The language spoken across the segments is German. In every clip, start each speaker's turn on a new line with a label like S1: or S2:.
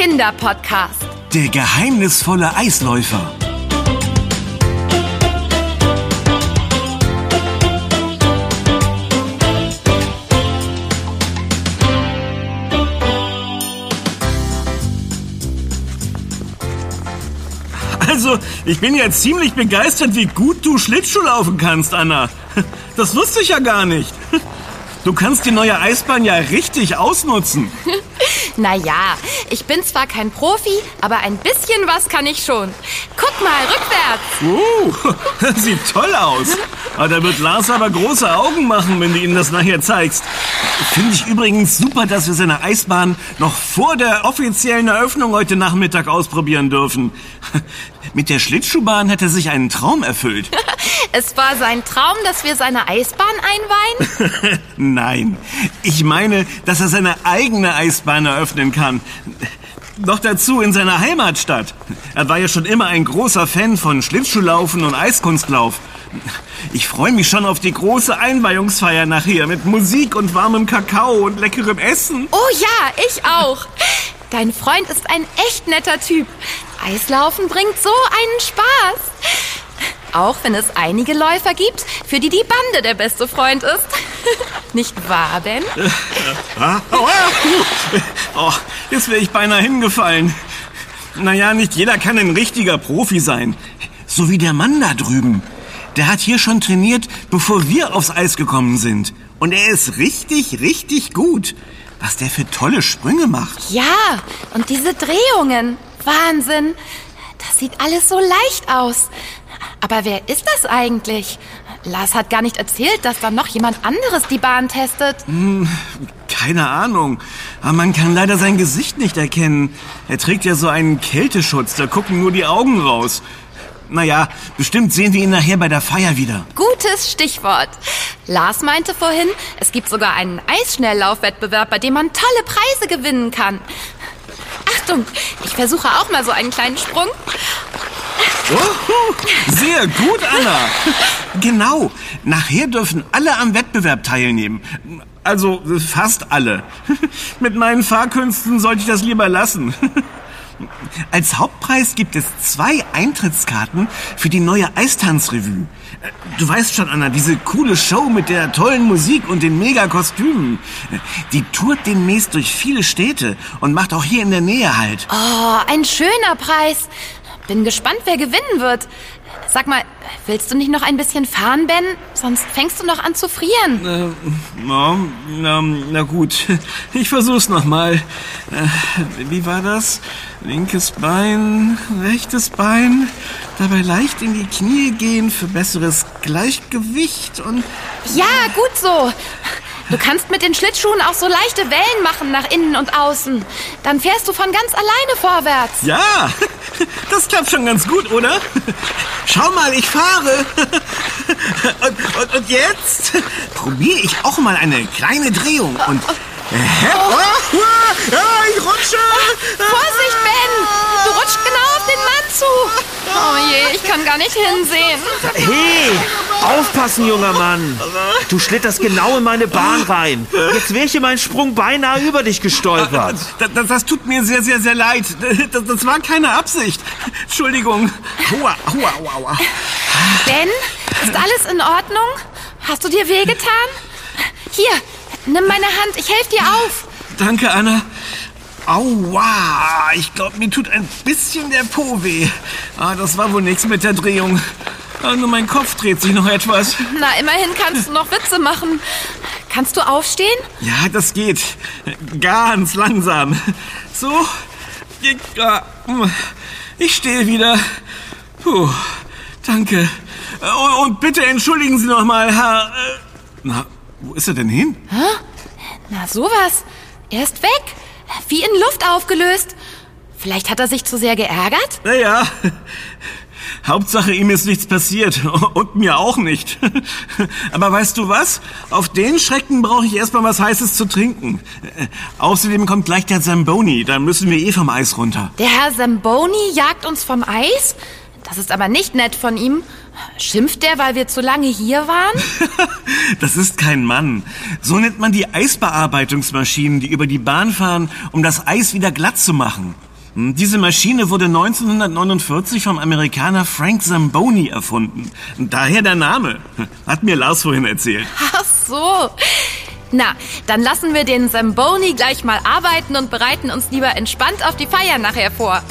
S1: Kinderpodcast.
S2: Der geheimnisvolle Eisläufer. Also, ich bin ja ziemlich begeistert, wie gut du Schlittschuh laufen kannst, Anna. Das wusste ich ja gar nicht. Du kannst die neue Eisbahn ja richtig ausnutzen.
S1: Naja, ich bin zwar kein Profi, aber ein bisschen was kann ich schon. Guck mal, rückwärts.
S2: Uh, sieht toll aus. Aber da wird Lars aber große Augen machen, wenn du ihm das nachher zeigst. Finde ich übrigens super, dass wir seine Eisbahn noch vor der offiziellen Eröffnung heute Nachmittag ausprobieren dürfen. Mit der Schlittschuhbahn hat er sich einen Traum erfüllt.
S1: Es war sein Traum, dass wir seine Eisbahn einweihen?
S2: Nein, ich meine, dass er seine eigene Eisbahn eröffnen kann. Noch dazu in seiner Heimatstadt. Er war ja schon immer ein großer Fan von Schlittschuhlaufen und Eiskunstlauf. Ich freue mich schon auf die große Einweihungsfeier nachher mit Musik und warmem Kakao und leckerem Essen.
S1: Oh ja, ich auch. Dein Freund ist ein echt netter Typ. Eislaufen bringt so einen Spaß. Auch wenn es einige Läufer gibt, für die die Bande der beste Freund ist. Nicht wahr, Ben?
S2: Ah, uh. oh, jetzt wäre ich beinahe hingefallen. Naja, nicht jeder kann ein richtiger Profi sein. So wie der Mann da drüben. Der hat hier schon trainiert, bevor wir aufs Eis gekommen sind. Und er ist richtig, richtig gut. Was der für tolle Sprünge macht.
S1: Ja, und diese Drehungen. Wahnsinn. Das sieht alles so leicht aus. Aber wer ist das eigentlich? Lars hat gar nicht erzählt, dass da noch jemand anderes die Bahn testet.
S2: Keine Ahnung. Aber man kann leider sein Gesicht nicht erkennen. Er trägt ja so einen Kälteschutz, da gucken nur die Augen raus. Naja, bestimmt sehen wir ihn nachher bei der Feier wieder.
S1: Gutes Stichwort. Lars meinte vorhin, es gibt sogar einen Eisschnelllaufwettbewerb, bei dem man tolle Preise gewinnen kann. Achtung, ich versuche auch mal so einen kleinen Sprung.
S2: Oh, sehr gut, Anna. Genau. Nachher dürfen alle am Wettbewerb teilnehmen. Also fast alle. Mit meinen Fahrkünsten sollte ich das lieber lassen. Als Hauptpreis gibt es zwei Eintrittskarten für die neue Eistanzrevue. Du weißt schon, Anna, diese coole Show mit der tollen Musik und den Megakostümen. Die tourt demnächst durch viele Städte und macht auch hier in der Nähe halt.
S1: Oh, ein schöner Preis. Bin gespannt, wer gewinnen wird. Sag mal, willst du nicht noch ein bisschen fahren, Ben? Sonst fängst du noch an zu frieren.
S2: Äh, na, na, na gut, ich versuch's nochmal. Äh, wie war das? Linkes Bein, rechtes Bein, dabei leicht in die Knie gehen für besseres Gleichgewicht und...
S1: Ja, gut so. Du kannst mit den Schlittschuhen auch so leichte Wellen machen nach innen und außen. Dann fährst du von ganz alleine vorwärts.
S2: Ja, das klappt schon ganz gut, oder? Schau mal, ich fahre. Und, und, und jetzt probiere ich auch mal eine kleine Drehung und... Oh. Oh, ja, ich rutsche!
S1: Vorsicht, Ben! Du rutscht genau auf den Mann zu. Oh je, ich kann gar nicht hinsehen.
S3: Hey, aufpassen, junger Mann. Du schlitterst genau in meine Bahn rein. Jetzt wäre ich in meinen Sprung beinahe über dich gestolpert.
S2: Das, das, das tut mir sehr, sehr, sehr leid. Das, das war keine Absicht. Entschuldigung. Aua, aua, aua, aua.
S1: Ben, ist alles in Ordnung? Hast du dir wehgetan? Hier, nimm meine Hand, ich helfe dir auf.
S2: Danke, Anna. Aua, ich glaube, mir tut ein bisschen der Po weh. Ah, das war wohl nichts mit der Drehung. Ah, nur mein Kopf dreht sich noch etwas.
S1: Na, immerhin kannst du noch Witze machen. Kannst du aufstehen?
S2: Ja, das geht. Ganz langsam. So. Ich, stehe wieder. Puh, danke. Und, bitte entschuldigen Sie noch mal, Herr... äh, Na, wo ist er denn hin?
S1: Na, sowas. Er ist weg. Wie in Luft aufgelöst. Vielleicht hat er sich zu sehr geärgert?
S2: Naja, Hauptsache ihm ist nichts passiert und mir auch nicht. Aber weißt du was? Auf den Schrecken brauche ich erstmal was Heißes zu trinken. Äh, Außerdem kommt gleich der Zamboni, dann müssen wir eh vom Eis runter.
S1: Der Herr Zamboni jagt uns vom Eis? Das ist aber nicht nett von ihm. Schimpft der, weil wir zu lange hier waren?
S2: Das ist kein Mann. So nennt man die Eisbearbeitungsmaschinen, die über die Bahn fahren, um das Eis wieder glatt zu machen. Diese Maschine wurde 1949 vom Amerikaner Frank Zamboni erfunden. Daher der Name. Hat mir Lars vorhin erzählt.
S1: Ach so. Na, dann lassen wir den Zamboni gleich mal arbeiten und bereiten uns lieber entspannt auf die Feier nachher vor.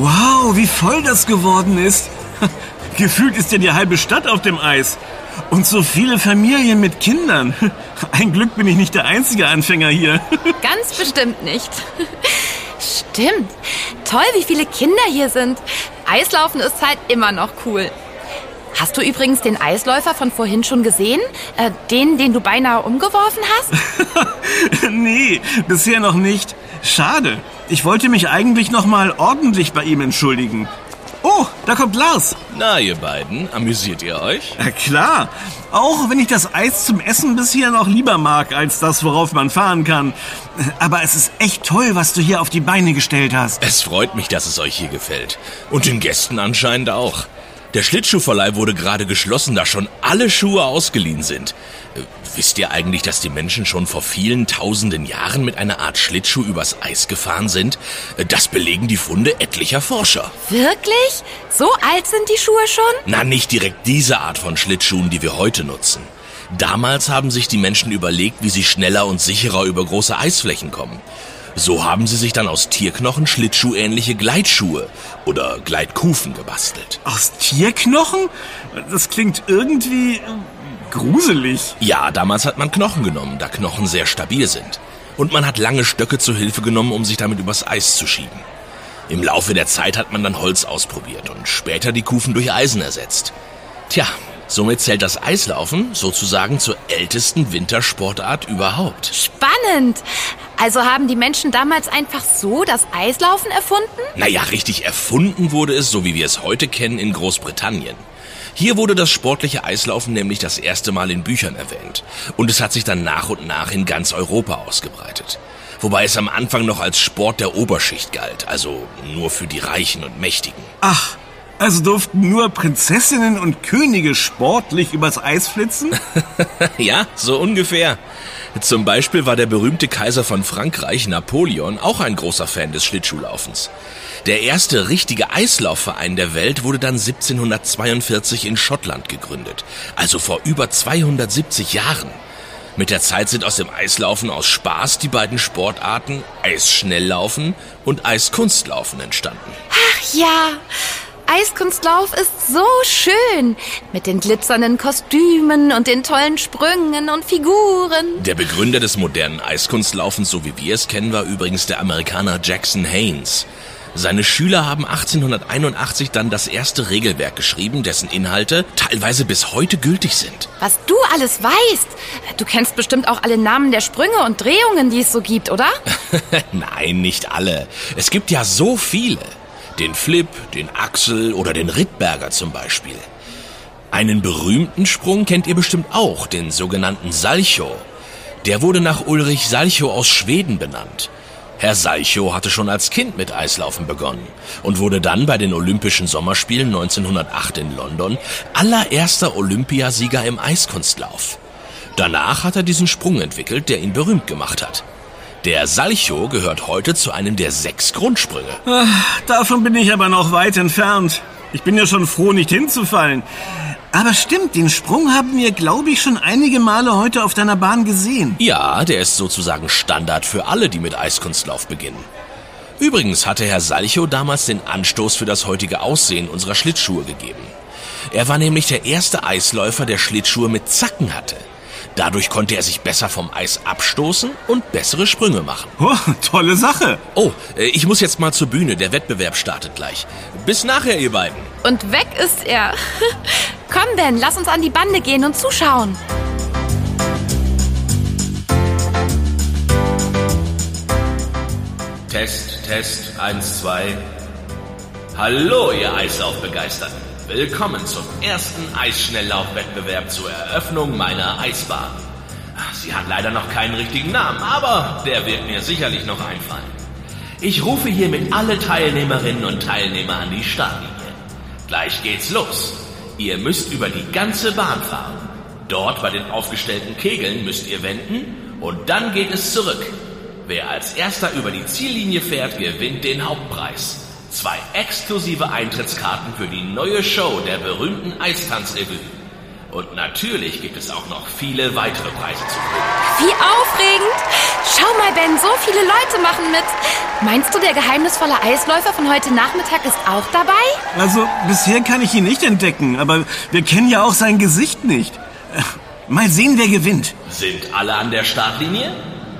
S2: Wow, wie voll das geworden ist. Gefühlt ist ja die halbe Stadt auf dem Eis. Und so viele Familien mit Kindern. Ein Glück bin ich nicht der einzige Anfänger hier.
S1: Ganz bestimmt nicht. Stimmt. Toll, wie viele Kinder hier sind. Eislaufen ist halt immer noch cool. Hast du übrigens den Eisläufer von vorhin schon gesehen? Äh, den, den du beinahe umgeworfen hast?
S2: nee, bisher noch nicht. Schade. Ich wollte mich eigentlich noch mal ordentlich bei ihm entschuldigen. Oh, da kommt Lars.
S4: Na, ihr beiden, amüsiert ihr euch?
S2: Na klar. Auch wenn ich das Eis zum Essen bisher noch lieber mag, als das, worauf man fahren kann. Aber es ist echt toll, was du hier auf die Beine gestellt hast.
S4: Es freut mich, dass es euch hier gefällt. Und den Gästen anscheinend auch. Der Schlittschuhverleih wurde gerade geschlossen, da schon alle Schuhe ausgeliehen sind. Äh, wisst ihr eigentlich, dass die Menschen schon vor vielen tausenden Jahren mit einer Art Schlittschuh übers Eis gefahren sind? Äh, das belegen die Funde etlicher Forscher.
S1: Wirklich? So alt sind die Schuhe schon?
S4: Na, nicht direkt diese Art von Schlittschuhen, die wir heute nutzen. Damals haben sich die Menschen überlegt, wie sie schneller und sicherer über große Eisflächen kommen. So haben sie sich dann aus Tierknochen schlittschuhähnliche Gleitschuhe oder Gleitkufen gebastelt.
S2: Aus Tierknochen? Das klingt irgendwie äh, gruselig.
S4: Ja, damals hat man Knochen genommen, da Knochen sehr stabil sind. Und man hat lange Stöcke zur Hilfe genommen, um sich damit übers Eis zu schieben. Im Laufe der Zeit hat man dann Holz ausprobiert und später die Kufen durch Eisen ersetzt. Tja, somit zählt das Eislaufen sozusagen zur ältesten Wintersportart überhaupt.
S1: Spannend. Also haben die Menschen damals einfach so das Eislaufen erfunden?
S4: Naja, richtig erfunden wurde es, so wie wir es heute kennen, in Großbritannien. Hier wurde das sportliche Eislaufen nämlich das erste Mal in Büchern erwähnt. Und es hat sich dann nach und nach in ganz Europa ausgebreitet. Wobei es am Anfang noch als Sport der Oberschicht galt, also nur für die Reichen und Mächtigen.
S2: Ach, also durften nur Prinzessinnen und Könige sportlich übers Eis flitzen?
S4: ja, so ungefähr. Zum Beispiel war der berühmte Kaiser von Frankreich, Napoleon, auch ein großer Fan des Schlittschuhlaufens. Der erste richtige Eislaufverein der Welt wurde dann 1742 in Schottland gegründet, also vor über 270 Jahren. Mit der Zeit sind aus dem Eislaufen aus Spaß die beiden Sportarten Eisschnelllaufen und Eiskunstlaufen entstanden.
S1: Ach ja, Eiskunstlauf ist so schön. Mit den glitzernden Kostümen und den tollen Sprüngen und Figuren.
S4: Der Begründer des modernen Eiskunstlaufens, so wie wir es kennen, war übrigens der Amerikaner Jackson Haynes. Seine Schüler haben 1881 dann das erste Regelwerk geschrieben, dessen Inhalte teilweise bis heute gültig sind.
S1: Was du alles weißt. Du kennst bestimmt auch alle Namen der Sprünge und Drehungen, die es so gibt, oder?
S4: Nein, nicht alle. Es gibt ja so viele. Den Flip, den Axel oder den Rittberger zum Beispiel. Einen berühmten Sprung kennt ihr bestimmt auch, den sogenannten Salchow. Der wurde nach Ulrich Salchow aus Schweden benannt. Herr Salchow hatte schon als Kind mit Eislaufen begonnen und wurde dann bei den Olympischen Sommerspielen 1908 in London allererster Olympiasieger im Eiskunstlauf. Danach hat er diesen Sprung entwickelt, der ihn berühmt gemacht hat. Der Salcho gehört heute zu einem der sechs Grundsprünge.
S2: Ach, davon bin ich aber noch weit entfernt. Ich bin ja schon froh, nicht hinzufallen. Aber stimmt, den Sprung haben wir, glaube ich, schon einige Male heute auf deiner Bahn gesehen.
S4: Ja, der ist sozusagen Standard für alle, die mit Eiskunstlauf beginnen. Übrigens hatte Herr Salcho damals den Anstoß für das heutige Aussehen unserer Schlittschuhe gegeben. Er war nämlich der erste Eisläufer, der Schlittschuhe mit Zacken hatte. Dadurch konnte er sich besser vom Eis abstoßen und bessere Sprünge machen.
S2: Oh, tolle Sache.
S4: Oh, äh, ich muss jetzt mal zur Bühne. Der Wettbewerb startet gleich. Bis nachher, ihr beiden.
S1: Und weg ist er. Komm, Ben, lass uns an die Bande gehen und zuschauen.
S4: Test, Test, eins, zwei. Hallo, ihr Eislaufbegeisterten. Willkommen zum ersten Eisschnelllaufwettbewerb zur Eröffnung meiner Eisbahn. Sie hat leider noch keinen richtigen Namen, aber der wird mir sicherlich noch einfallen. Ich rufe hiermit alle Teilnehmerinnen und Teilnehmer an die Startlinie. Gleich geht's los. Ihr müsst über die ganze Bahn fahren. Dort bei den aufgestellten Kegeln müsst ihr wenden und dann geht es zurück. Wer als erster über die Ziellinie fährt, gewinnt den Hauptpreis. Zwei exklusive Eintrittskarten für die neue Show der berühmten Eistanzrevue. Und natürlich gibt es auch noch viele weitere Preise zu gewinnen.
S1: Wie aufregend! Schau mal, Ben, so viele Leute machen mit. Meinst du, der geheimnisvolle Eisläufer von heute Nachmittag ist auch dabei?
S2: Also, bisher kann ich ihn nicht entdecken, aber wir kennen ja auch sein Gesicht nicht. Äh, Mal sehen, wer gewinnt.
S4: Sind alle an der Startlinie?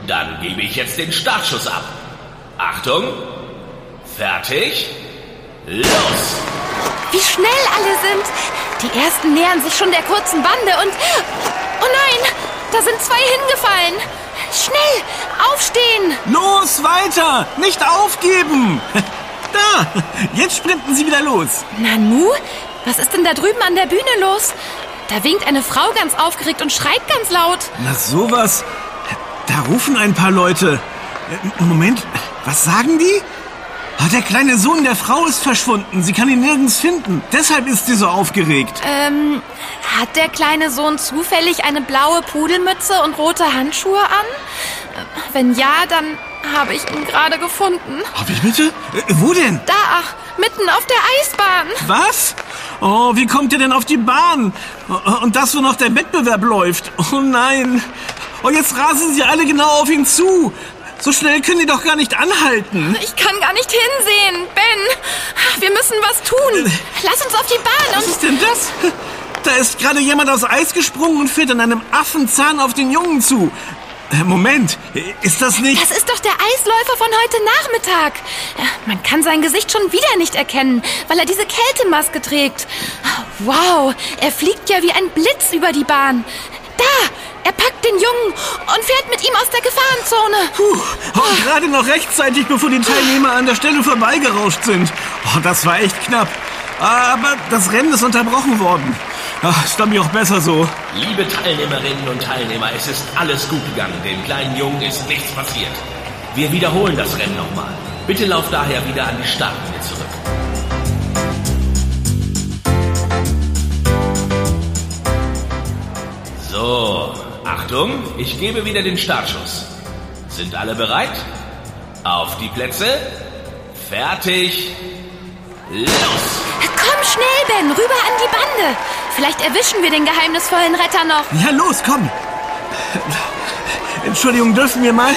S4: Dann gebe ich jetzt den Startschuss ab. Achtung! Fertig? Los!
S1: Wie schnell alle sind! Die ersten nähern sich schon der kurzen Bande und... Oh nein! Da sind zwei hingefallen! Schnell! Aufstehen!
S2: Los, weiter! Nicht aufgeben! Da! Jetzt sprinten sie wieder los.
S1: Nanu? Was ist denn da drüben an der Bühne los? Da winkt eine Frau ganz aufgeregt und schreit ganz laut.
S2: Na sowas. Da rufen ein paar Leute. Äh, Moment, was sagen die? Ah, der kleine Sohn der Frau ist verschwunden. Sie kann ihn nirgends finden. Deshalb ist sie so aufgeregt.
S1: Ähm, hat der kleine Sohn zufällig eine blaue Pudelmütze und rote Handschuhe an? Äh, Wenn ja, dann habe ich ihn gerade gefunden.
S2: Oh, wie bitte? Äh, wo denn?
S1: Da, mitten auf der Eisbahn.
S2: Was? Oh, wie kommt ihr denn auf die Bahn? Oh, Und das, wo noch der Wettbewerb läuft. Oh nein. Oh, jetzt rasen sie alle genau auf ihn zu. So schnell können die doch gar nicht anhalten.
S1: Ich kann gar nicht hinsehen. Ben, wir müssen was tun. Lass uns auf die Bahn
S2: Was
S1: und...
S2: ist denn das? Da ist gerade jemand aus Eis gesprungen und fährt an einem Affenzahn auf den Jungen zu. Äh, Moment, ist das nicht...
S1: Das ist doch der Eisläufer von heute Nachmittag. Ja, Man kann sein Gesicht schon wieder nicht erkennen, weil er diese Kältemaske trägt. Wow, er fliegt ja wie ein Blitz über die Bahn. Da, er packt den Jungen und fährt mit ihm aus der Gefahrenzone.
S2: Puh, oh, gerade noch rechtzeitig, bevor die Teilnehmer an der Stelle vorbeigerauscht sind. Oh, das war echt knapp. Aber das Rennen ist unterbrochen worden. Ach, ist glaube ich auch besser so.
S4: Liebe Teilnehmerinnen und Teilnehmer, es ist alles gut gegangen. Dem kleinen Jungen ist nichts passiert. Wir wiederholen das Rennen nochmal. Bitte lauft daher wieder an die Startlinie zurück. So, Achtung, ich gebe wieder den Startschuss. Sind alle bereit? Auf die Plätze. Fertig. Los!
S1: Komm schnell, Ben, rüber an die Bande. Vielleicht erwischen wir den geheimnisvollen Retter noch.
S2: Ja, los, komm. Entschuldigung, dürfen wir mal?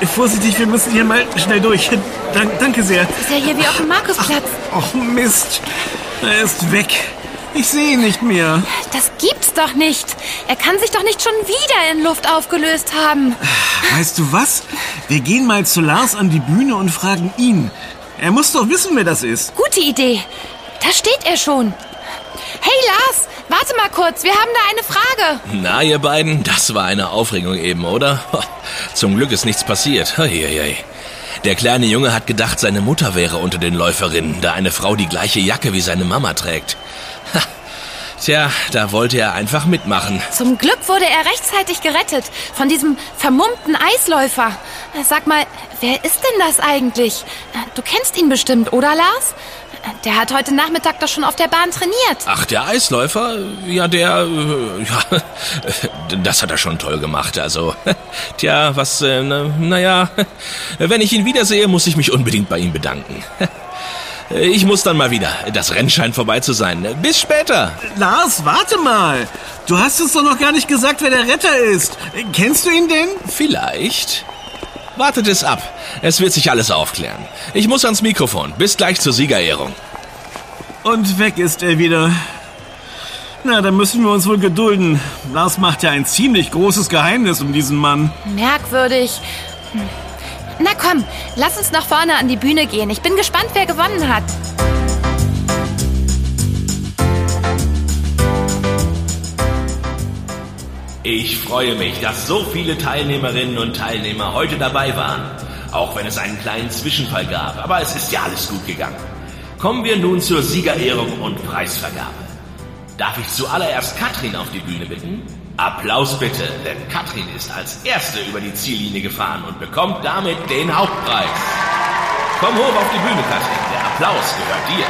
S2: Äh, vorsichtig, wir müssen hier mal schnell durch. Dank, danke sehr.
S1: Ist ja hier wie auf dem Markusplatz.
S2: Oh, Mist. Er ist weg. Ich sehe ihn nicht mehr.
S1: Das gibt's doch nicht. Er kann sich doch nicht schon wieder in Luft aufgelöst haben.
S2: Weißt du was? Wir gehen mal zu Lars an die Bühne und fragen ihn. Er muss doch wissen, wer das ist.
S1: Gute Idee. Da steht er schon. Hey Lars, warte mal kurz. Wir haben da eine Frage.
S4: Na, ihr beiden, das war eine Aufregung eben, oder? Zum Glück ist nichts passiert. Eieiei. Der kleine Junge hat gedacht, seine Mutter wäre unter den Läuferinnen, da eine Frau die gleiche Jacke wie seine Mama trägt. Tja, da wollte er einfach mitmachen.
S1: Zum Glück wurde er rechtzeitig gerettet von diesem vermummten Eisläufer. Sag mal, wer ist denn das eigentlich? Du kennst ihn bestimmt, oder Lars? Der hat heute Nachmittag doch schon auf der Bahn trainiert.
S4: Ach, der Eisläufer? Ja, der, äh, ja, das hat er schon toll gemacht. Also, tja, was, äh, naja, wenn ich ihn wiedersehe, muss ich mich unbedingt bei ihm bedanken. Ich muss dann mal wieder. Das Rennen scheint vorbei zu sein. Bis später.
S2: Lars, warte mal. Du hast uns doch noch gar nicht gesagt, wer der Retter ist. Kennst du ihn denn?
S4: Vielleicht. Wartet es ab. Es wird sich alles aufklären. Ich muss ans Mikrofon. Bis gleich zur Siegerehrung.
S2: Und weg ist er wieder. Na, dann müssen wir uns wohl gedulden. Lars macht ja ein ziemlich großes Geheimnis um diesen Mann.
S1: Merkwürdig. Hm. Na komm, lass uns nach vorne an die Bühne gehen. Ich bin gespannt, wer gewonnen hat.
S4: Ich freue mich, dass so viele Teilnehmerinnen und Teilnehmer heute dabei waren. Auch wenn es einen kleinen Zwischenfall gab. Aber es ist ja alles gut gegangen. Kommen wir nun zur Siegerehrung und Preisvergabe. Darf ich zuallererst Katrin auf die Bühne bitten? Applaus bitte, denn Katrin ist als Erste über die Ziellinie gefahren und bekommt damit den Hauptpreis. Komm hoch auf die Bühne, Katrin. Der Applaus gehört dir.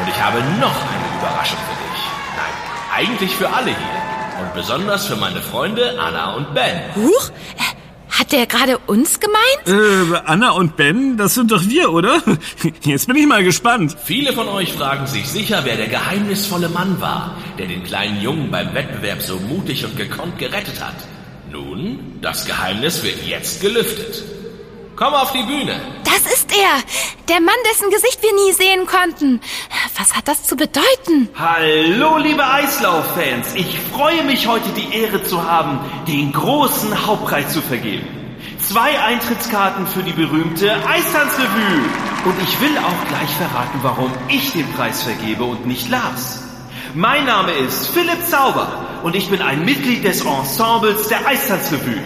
S4: Und ich habe noch eine Überraschung für dich. Nein, eigentlich für alle hier. Und besonders für meine Freunde Anna und Ben.
S1: Huch, hat der gerade uns gemeint?
S2: Äh, Anna und Ben, das sind doch wir, oder? Jetzt bin ich mal gespannt.
S4: Viele von euch fragen sich sicher, wer der geheimnisvolle Mann war, der den kleinen Jungen beim Wettbewerb so mutig und gekonnt gerettet hat. Nun, das Geheimnis wird jetzt gelüftet. Komm auf die Bühne.
S1: Das ist er. Der Mann, dessen Gesicht wir nie sehen konnten. Was hat das zu bedeuten?
S3: Hallo, liebe Eislauffans. Ich freue mich, heute die Ehre zu haben, den großen Hauptpreis zu vergeben. Zwei Eintrittskarten für die berühmte Eistanzrevue. Und ich will auch gleich verraten, warum ich den Preis vergebe und nicht Lars. Mein Name ist Philipp Zauber und ich bin ein Mitglied des Ensembles der Eistanzrevue.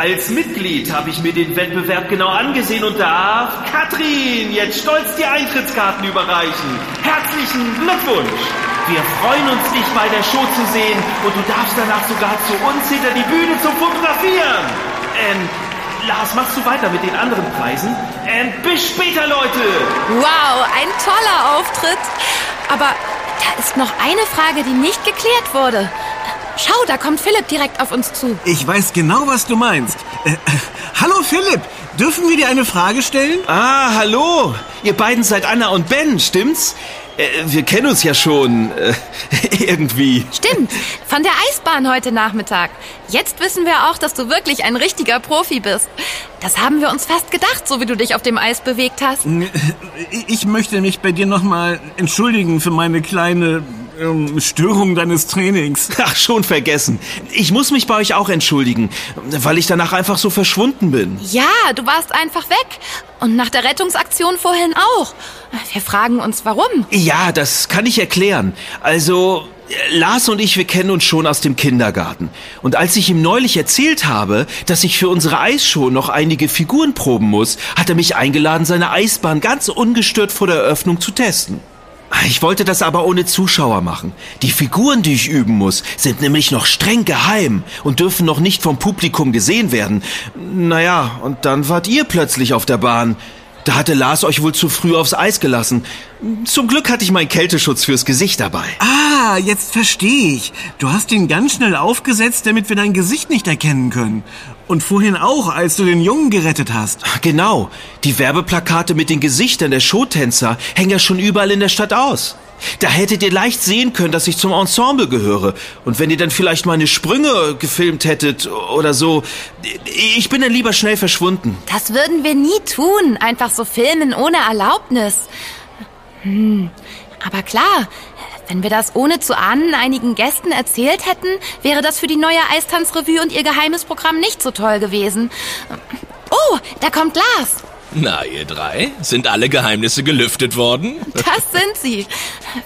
S3: Als Mitglied habe ich mir den Wettbewerb genau angesehen und darf Katrin jetzt stolz die Eintrittskarten überreichen. Herzlichen Glückwunsch! Wir freuen uns, dich bei der Show zu sehen und du darfst danach sogar zu uns hinter die Bühne zum Fotografieren. Ähm, Lars, machst du weiter mit den anderen Preisen? Ähm, bis später, Leute!
S1: Wow, ein toller Auftritt. Aber da ist noch eine Frage, die nicht geklärt wurde. Schau, da kommt Philipp direkt auf uns zu.
S2: Ich weiß genau, was du meinst. Äh, äh, hallo Philipp, dürfen wir dir eine Frage stellen?
S3: Ah, hallo! Ihr beiden seid Anna und Ben, stimmt's? Äh, wir kennen uns ja schon. Äh, irgendwie.
S1: Stimmt, von der Eisbahn heute Nachmittag. Jetzt wissen wir auch, dass du wirklich ein richtiger Profi bist. Das haben wir uns fast gedacht, so wie du dich auf dem Eis bewegt hast.
S2: Ich möchte mich bei dir nochmal entschuldigen für meine kleine ähm, Störung deines Trainings.
S3: Ach, schon vergessen. Ich muss mich bei euch auch entschuldigen, weil ich danach einfach so verschwunden bin.
S1: Ja, du warst einfach weg. Und nach der Rettungsaktion vorhin auch. Wir fragen uns, warum.
S3: Ja, das kann ich erklären. Also, Lars und ich, wir kennen uns schon aus dem Kindergarten. Und als ich ihm neulich erzählt habe, dass ich für unsere Eisshow noch einige Figuren proben muss, hat er mich eingeladen, seine Eisbahn ganz ungestört vor der Eröffnung zu testen. Ich wollte das aber ohne Zuschauer machen. Die Figuren, die ich üben muss, sind nämlich noch streng geheim und dürfen noch nicht vom Publikum gesehen werden. Naja, und dann wart ihr plötzlich auf der Bahn. Da hatte Lars euch wohl zu früh aufs Eis gelassen. Zum Glück hatte ich meinen Kälteschutz fürs Gesicht dabei.
S2: Ah, jetzt verstehe ich. Du hast ihn ganz schnell aufgesetzt, damit wir dein Gesicht nicht erkennen können. Und vorhin auch, als du den Jungen gerettet hast.
S3: Genau. Die Werbeplakate mit den Gesichtern der Showtänzer hängen ja schon überall in der Stadt aus. Da hättet ihr leicht sehen können, dass ich zum Ensemble gehöre. Und wenn ihr dann vielleicht meine Sprünge gefilmt hättet oder so, ich bin dann lieber schnell verschwunden.
S1: Das würden wir nie tun. Einfach so filmen ohne Erlaubnis. Hm. Aber klar, wenn wir das ohne zu ahnen einigen Gästen erzählt hätten, wäre das für die neue Eistanzrevue und ihr geheimes Programm nicht so toll gewesen. Oh, da kommt Lars.
S4: Na, ihr drei, sind alle Geheimnisse gelüftet worden?
S1: Das sind sie.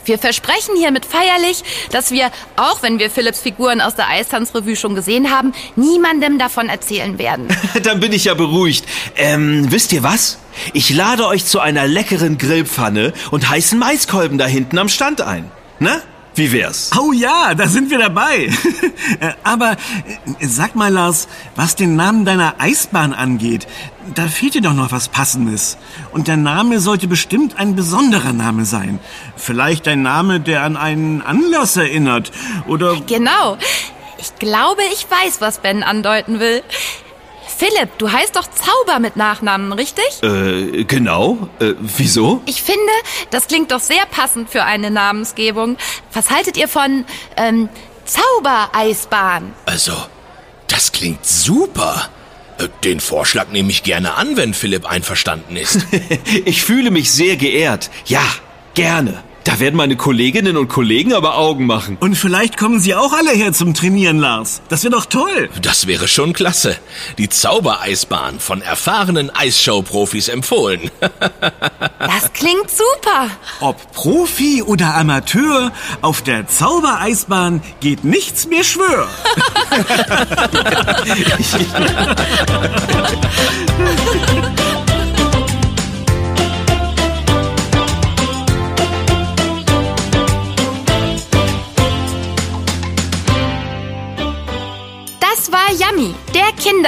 S1: Wir versprechen hiermit feierlich, dass wir, auch wenn wir Philipps Figuren aus der Eistanzrevue schon gesehen haben, niemandem davon erzählen werden.
S3: Dann bin ich ja beruhigt. Ähm, wisst ihr was? Ich lade euch zu einer leckeren Grillpfanne und heißen Maiskolben da hinten am Stand ein. Ne? Wie wär's?
S2: Oh ja, da sind wir dabei. Aber äh, sag mal, Lars, was den Namen deiner Eisbahn angeht, da fehlt dir doch noch was Passendes. Und der Name sollte bestimmt ein besonderer Name sein. Vielleicht ein Name, der an einen Anlass erinnert. Oder.
S1: Genau. Ich glaube, ich weiß, was Ben andeuten will. Philipp, du heißt doch Zauber mit Nachnamen, richtig?
S3: Äh, genau. Äh, wieso?
S1: Ich finde, das klingt doch sehr passend für eine Namensgebung. Was haltet ihr von, ähm, Zaubereisbahn?
S4: Also, das klingt super. Äh, Den Vorschlag nehme ich gerne an, wenn Philipp einverstanden ist.
S3: ich fühle mich sehr geehrt. Ja, gerne. Da werden meine Kolleginnen und Kollegen aber Augen machen.
S2: Und vielleicht kommen sie auch alle her zum Trainieren, Lars. Das wäre doch toll.
S4: Das wäre schon klasse. Die Zaubereisbahn von erfahrenen Eisshow-Profis empfohlen.
S1: Das klingt super.
S2: Ob Profi oder Amateur, auf der Zaubereisbahn geht nichts mehr schwör.